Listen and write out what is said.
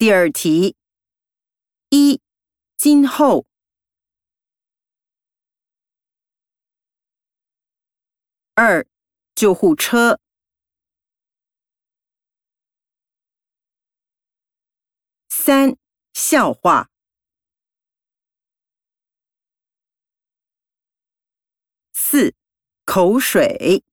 第二题。一今后。二救护车。三笑话。四口水。